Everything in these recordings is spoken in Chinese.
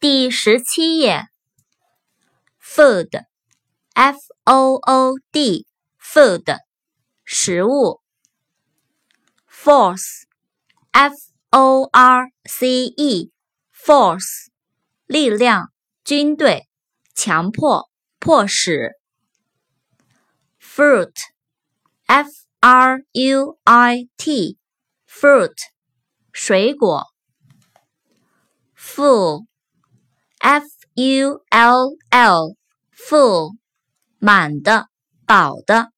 第十七页，food，f o o d，food，食物。force，f o r c e，force，力量，军队，强迫，迫使。fruit，f r u i t，fruit，水果。full。f u l l，full，满的，饱的。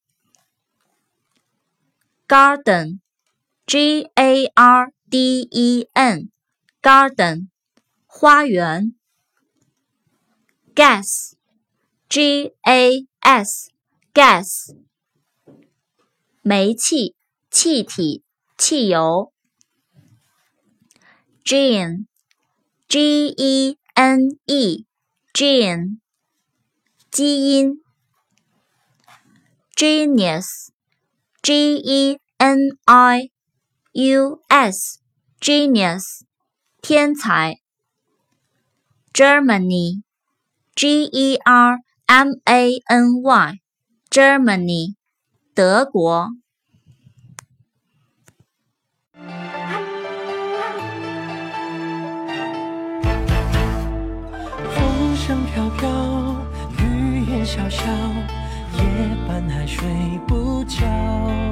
garden，g a r d e n，garden，花园。gas，g a s，gas，煤气，气体，汽油。gene，g e n e gene 基因 genius g e n i u s genius 天才 Germany g e r m a n y Germany 德国。飘，雨也潇潇，夜半还睡不着。